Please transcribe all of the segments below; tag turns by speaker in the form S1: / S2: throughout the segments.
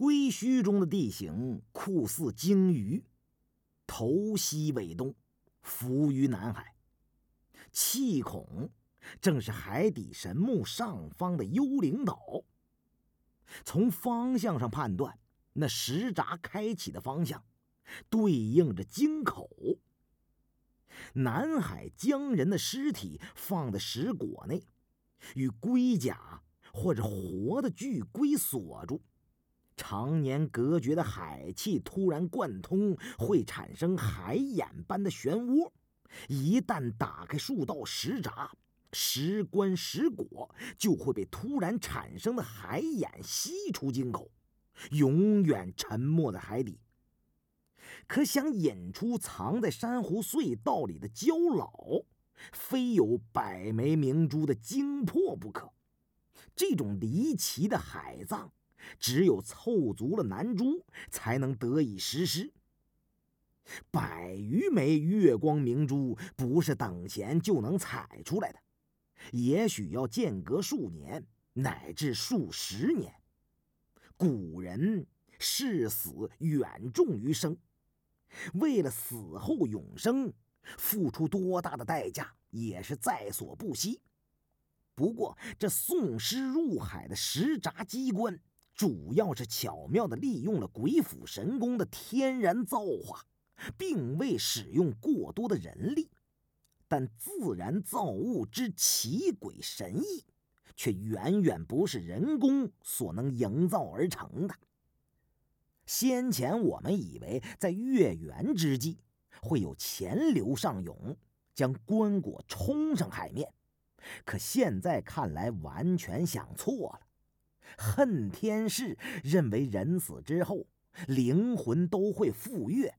S1: 龟墟中的地形酷似鲸鱼，头西尾东，浮于南海。气孔正是海底神木上方的幽灵岛。从方向上判断，那石闸开启的方向，对应着鲸口。南海江人的尸体放在石椁内，与龟甲或者活的巨龟锁住。常年隔绝的海气突然贯通，会产生海眼般的漩涡。一旦打开数道石闸，石棺石椁就会被突然产生的海眼吸出井口，永远沉没在海底。可想引出藏在珊瑚隧道里的蛟老，非有百枚明珠的精魄不可。这种离奇的海葬，只有凑足了南珠，才能得以实施。百余枚月光明珠不是等闲就能采出来的，也许要间隔数年，乃至数十年。古人视死远重于生，为了死后永生，付出多大的代价也是在所不惜。不过，这送尸入海的石闸机关，主要是巧妙地利用了鬼斧神工的天然造化。并未使用过多的人力，但自然造物之奇诡神异，却远远不是人工所能营造而成的。先前我们以为在月圆之际会有钱流上涌，将棺椁冲上海面，可现在看来完全想错了。恨天氏认为人死之后，灵魂都会赴月。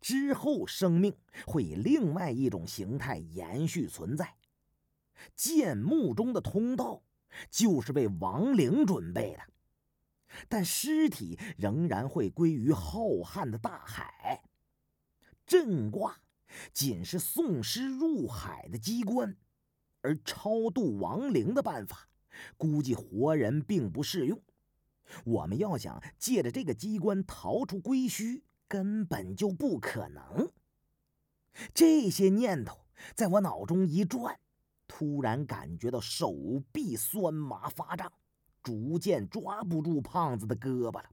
S1: 之后，生命会以另外一种形态延续存在。建墓中的通道就是为亡灵准备的，但尸体仍然会归于浩瀚的大海。震卦仅是送尸入海的机关，而超度亡灵的办法，估计活人并不适用。我们要想借着这个机关逃出龟墟。根本就不可能。这些念头在我脑中一转，突然感觉到手臂酸麻发胀，逐渐抓不住胖子的胳膊了。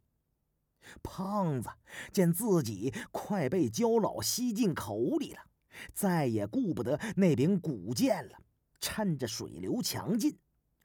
S1: 胖子见自己快被焦老吸进口里了，再也顾不得那柄古剑了，趁着水流强劲，